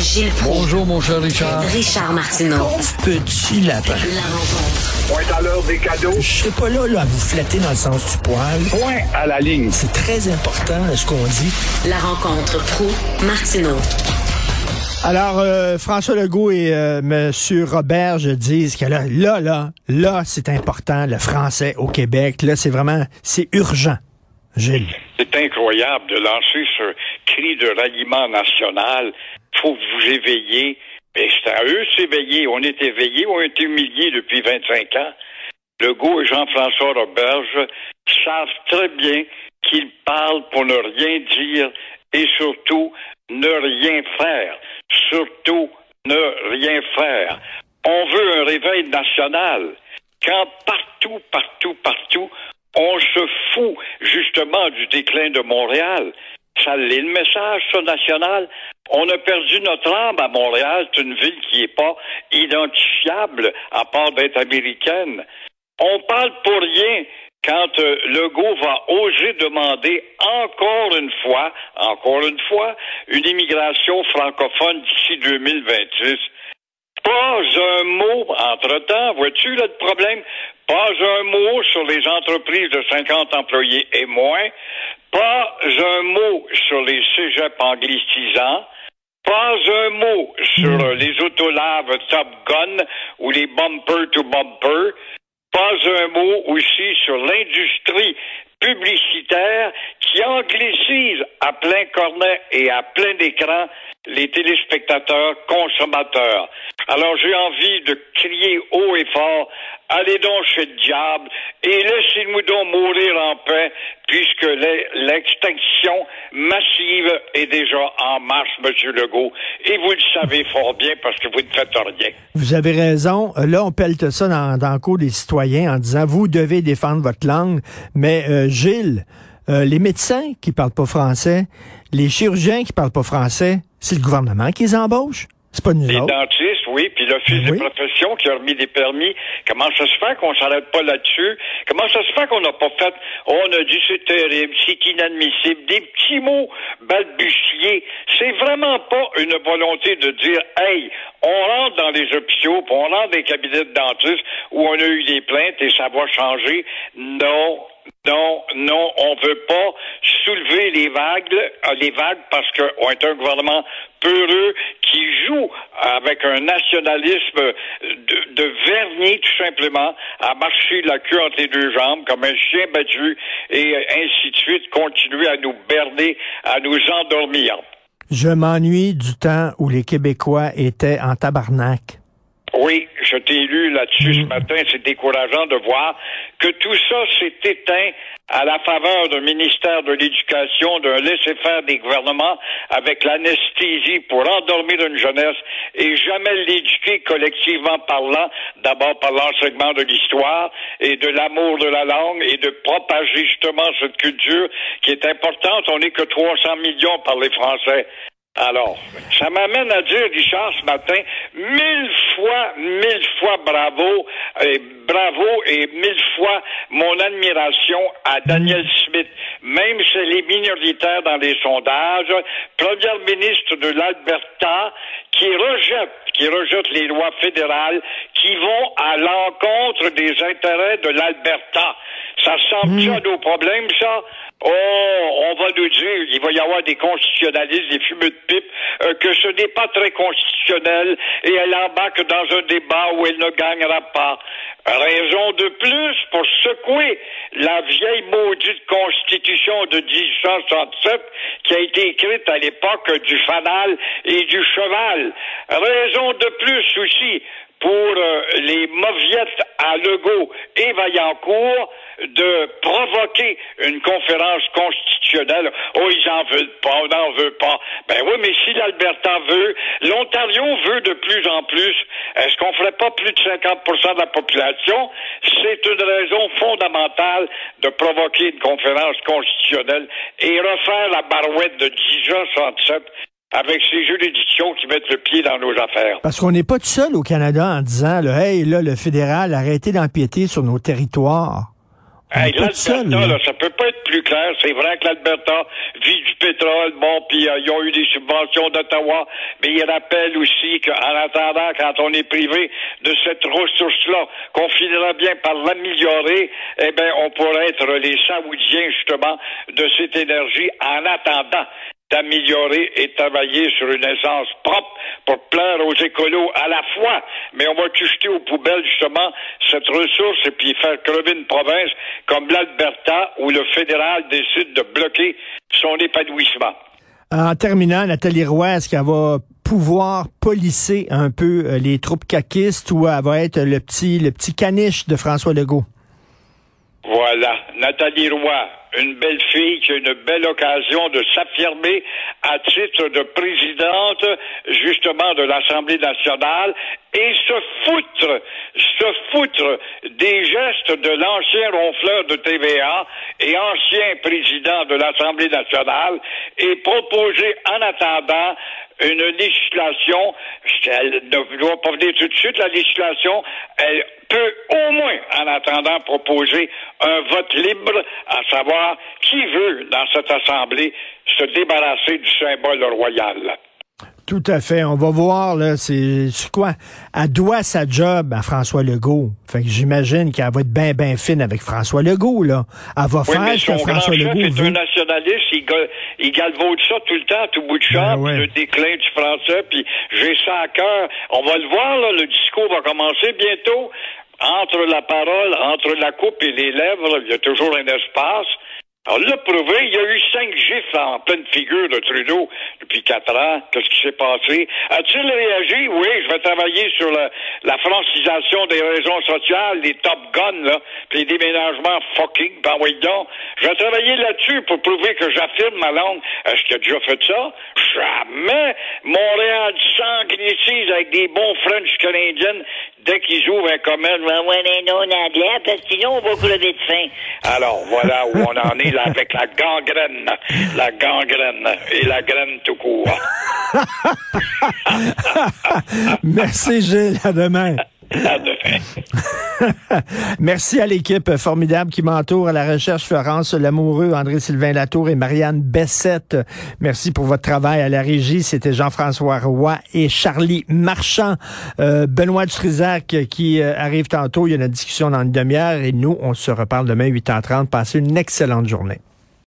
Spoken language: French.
Gilles Proulx. Bonjour, mon cher Richard. Richard Martineau. Petit lapin. La rencontre. Point à l'heure des cadeaux. Je serai pas là, là à vous flatter dans le sens du poil. Point à la ligne. C'est très important, ce qu'on dit. La rencontre pro martineau Alors, euh, François Legault et euh, Monsieur Roberge disent que là, là, là, là, c'est important, le français au Québec. Là, c'est vraiment, c'est urgent. Gilles. C'est incroyable de lancer ce cri de ralliement national. Faut vous éveiller. Mais c'est à eux de s'éveiller. On est éveillés, on est humiliés depuis 25 ans. Legault et Jean-François Roberge savent très bien qu'ils parlent pour ne rien dire et surtout ne rien faire. Surtout ne rien faire. On veut un réveil national. Quand partout, partout, partout, on se fout justement du déclin de Montréal. Ça l'est le message, ça, national. On a perdu notre âme à Montréal. C'est une ville qui n'est pas identifiable à part d'être américaine. On parle pour rien quand euh, Legault va oser demander encore une fois, encore une fois, une immigration francophone d'ici 2026. Pas un mot, entre-temps, vois-tu là, le problème? Pas un mot sur les entreprises de 50 employés et moins. Pas un mot sur les cégeps anglicisants. Pas un mot sur euh, les autolaves Top Gun ou les bumper to bumper. Pas un mot aussi sur l'industrie publicitaire qui anglicise à plein cornet et à plein écran les téléspectateurs consommateurs. Alors j'ai envie de crier haut et fort, allez donc chez le diable et laissez-nous donc mourir en paix puisque l'extinction massive est déjà en marche, Monsieur Legault. Et vous le savez fort bien parce que vous ne faites rien. Vous avez raison. Là, on pelte ça dans, dans le cours des citoyens en disant, vous devez défendre votre langue. Mais euh, Gilles, euh, les médecins qui parlent pas français, les chirurgiens qui parlent pas français, c'est le gouvernement qui les embauche. C'est pas nous Les autres. dentistes, oui, puis l'Office Oui. des professions qui a remis des permis. Comment ça se fait qu'on s'arrête pas là-dessus? Comment ça se fait qu'on n'a pas fait, oh, on a dit c'est terrible, c'est inadmissible, des petits mots balbutiés. C'est vraiment pas une volonté de dire, hey, on rentre dans les hôpitaux, puis on rentre dans les cabinets de dentistes où on a eu des plaintes et ça va changer. Non, non, non, on veut pas soulever les vagues, euh, les vagues parce qu'on est un gouvernement peureux qui joue avec un nationalisme de, de vernis tout simplement à marcher la queue entre les deux jambes comme un chien battu et ainsi de suite, continuer à nous berner, à nous endormir. Je m'ennuie du temps où les Québécois étaient en tabarnak. Oui, je t'ai lu là-dessus ce matin. C'est décourageant de voir que tout ça s'est éteint à la faveur d'un ministère de l'Éducation, d'un laisser-faire des gouvernements avec l'anesthésie pour endormir une jeunesse et jamais l'éduquer collectivement parlant, d'abord par l'enseignement de l'histoire et de l'amour de la langue et de propager justement cette culture qui est importante. On n'est que 300 millions par les Français. Alors, ça m'amène à dire, Richard, ce matin, mille fois, mille fois bravo, et bravo et mille fois mon admiration à Daniel Smith. Même si elle est minoritaire dans les sondages, première ministre de l'Alberta, qui rejette, qui rejette les lois fédérales qui vont à l'encontre des intérêts de l'Alberta. Ça ressemble ça à nos problèmes, ça? Oh, on va nous dire, il va y avoir des constitutionnalistes, des fumeux de pipe, euh, que ce n'est pas très constitutionnel et elle embarque dans un débat où elle ne gagnera pas. Raison de plus pour secouer la vieille maudite constitution de 1867 qui a été écrite à l'époque du fanal et du cheval. Raison de plus aussi pour euh, les mauviettes à Legault et Vaillancourt de provoquer une conférence constitutionnelle. Oh, ils en veulent pas, on n'en veut pas. Ben oui, mais si l'Alberta veut, l'Ontario veut de plus en plus, est-ce qu'on ferait pas plus de 50% de la population? C'est une raison fondamentale de provoquer une conférence constitutionnelle et refaire la barouette de 1967 avec ces juridictions qui mettent le pied dans nos affaires. Parce qu'on n'est pas tout seul au Canada en disant, là, hey, là, le fédéral, arrêtez d'empiéter sur nos territoires. Hey, L'Alberta, là. là, ça peut pas être plus clair. C'est vrai que l'Alberta vit du pétrole, bon, puis euh, ils ont eu des subventions d'Ottawa, mais ils rappellent aussi qu'en attendant, quand on est privé de cette ressource-là, qu'on finira bien par l'améliorer, eh bien, on pourrait être les Saoudiens, justement, de cette énergie en attendant d'améliorer et travailler sur une essence propre pour plaire aux écolos à la fois. Mais on va jeter aux poubelles, justement, cette ressource et puis faire crever une province comme l'Alberta où le fédéral décide de bloquer son épanouissement. En terminant, Nathalie Roy, est-ce qu'elle va pouvoir polisser un peu euh, les troupes caquistes ou elle va être le petit, le petit caniche de François Legault? Voilà, Nathalie Roy, une belle fille qui a une belle occasion de s'affirmer à titre de présidente justement de l'Assemblée nationale et se foutre, se foutre des gestes de l'ancien ronfleur de TVA et ancien président de l'Assemblée nationale et proposer en attendant une législation, elle ne doit pas venir tout de suite, la législation, elle peut au moins, en attendant, proposer un vote libre, à savoir qui veut, dans cette Assemblée, se débarrasser du symbole royal. Tout à fait. On va voir, là, c'est c'est quoi? Elle doit sa job à François Legault. Fait que j'imagine qu'elle va être bien, bien fine avec François Legault, là. Elle va Oui, faire mais ce que son grand François chef Legault est un nationaliste, il, il galvaude ça tout le temps, tout bout de champ, Ben ouais. puis le déclin du français, puis j'ai ça à cœur. On va le voir, là, le discours va commencer bientôt. Entre la parole, entre la coupe et les lèvres, il y a toujours un espace. Alors, l'a prouvé, il y a eu cinq gifles en pleine figure de Trudeau depuis quatre ans. Qu'est-ce qui s'est passé? A-t-il réagi? Oui, je vais travailler sur la, francisation des raisons sociales, les top guns, là, puis les déménagements fucking, ben oui. Je vais travailler là-dessus pour prouver que j'affirme ma langue. Est-ce qu'il a déjà fait ça? Jamais! Montréal s'anglicise avec des bons French canadiens dès qu'ils ouvrent un commerce. Ben ouais, les noms anglais, parce que sinon on va crever de faim. Alors, voilà où on en est là avec la gangrène. La gangrène et la graine tout court. Merci, Gilles. À demain. Merci à l'équipe formidable qui m'entoure à la recherche, Florence Lamoureux, André-Sylvain Latour et Marianne Bessette. Merci pour votre travail à la régie. C'était Jean-François Roy et Charlie Marchand. Euh, Benoît Dutrisac qui euh, arrive tantôt. Il y a une discussion dans une demi-heure et nous, on se reparle demain 8h30. Passez une excellente journée.